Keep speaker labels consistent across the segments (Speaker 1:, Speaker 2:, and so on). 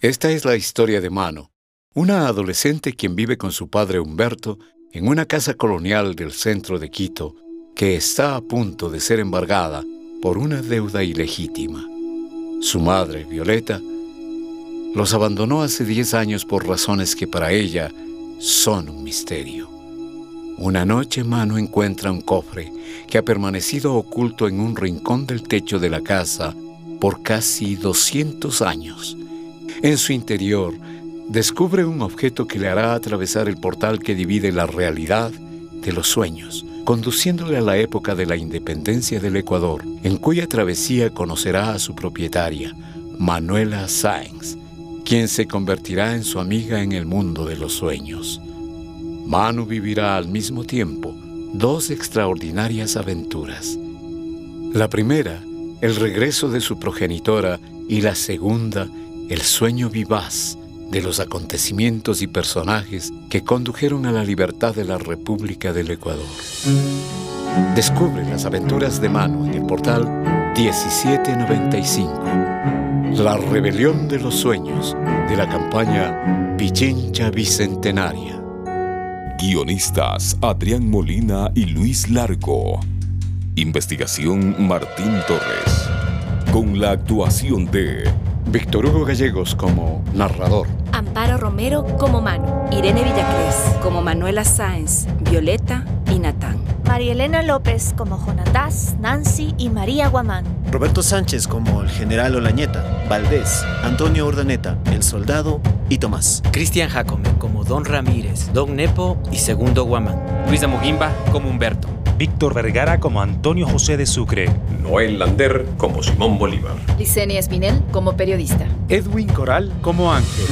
Speaker 1: Esta es la historia de Mano, una adolescente quien vive con su padre Humberto en una casa colonial del centro de Quito que está a punto de ser embargada por una deuda ilegítima. Su madre, Violeta, los abandonó hace 10 años por razones que para ella son un misterio. Una noche Mano encuentra un cofre que ha permanecido oculto en un rincón del techo de la casa por casi 200 años en su interior, descubre un objeto que le hará atravesar el portal que divide la realidad de los sueños, conduciéndole a la época de la independencia del Ecuador, en cuya travesía conocerá a su propietaria, Manuela Sáenz, quien se convertirá en su amiga en el mundo de los sueños. Manu vivirá al mismo tiempo dos extraordinarias aventuras. La primera, el regreso de su progenitora, y la segunda, el sueño vivaz de los acontecimientos y personajes que condujeron a la libertad de la República del Ecuador. Descubre las aventuras de Mano en el portal 1795. La rebelión de los sueños de la campaña Pichincha Bicentenaria.
Speaker 2: Guionistas Adrián Molina y Luis Largo. Investigación Martín Torres. Con la actuación de
Speaker 1: Víctor Hugo Gallegos como narrador.
Speaker 3: Amparo Romero como Mano.
Speaker 4: Irene Villacrés como Manuela Sáenz, Violeta y Natán.
Speaker 5: María Elena López como Jonatás, Nancy y María Guamán.
Speaker 6: Roberto Sánchez como el general Olañeta, Valdés, Antonio Urdaneta, el soldado y Tomás.
Speaker 7: Cristian Jacome como Don Ramírez, Don Nepo y Segundo Guamán.
Speaker 8: Luisa Mugimba como Humberto.
Speaker 9: Víctor Vergara como Antonio José de Sucre.
Speaker 10: Noel Lander como Simón Bolívar.
Speaker 11: Licenia Espinel como periodista.
Speaker 12: Edwin Coral como Ángel.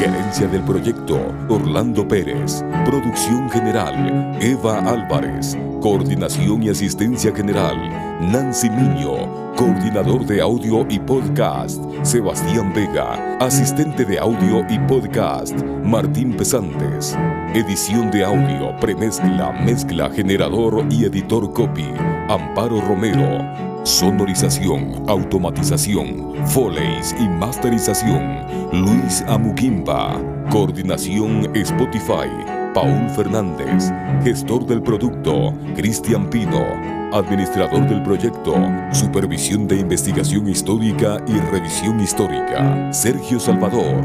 Speaker 2: Gerencia del proyecto, Orlando Pérez. Producción general, Eva Álvarez. Coordinación y asistencia general, Nancy Miño. Coordinador de audio y podcast, Sebastián Vega. Asistente de audio y podcast, Martín Pesantes. Edición de audio, premezcla, mezcla, generador y editor copy, Amparo Romero. Sonorización, automatización, foleys y masterización, Luis Amuquimba. Coordinación Spotify, Paul Fernández. Gestor del producto, Cristian Pino. Administrador del proyecto, Supervisión de Investigación Histórica y Revisión Histórica, Sergio Salvador.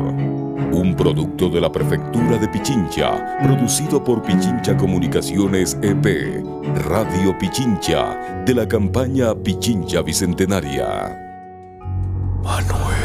Speaker 2: Un producto de la Prefectura de Pichincha, producido por Pichincha Comunicaciones EP, Radio Pichincha, de la campaña Pichincha Bicentenaria.
Speaker 13: Manuel.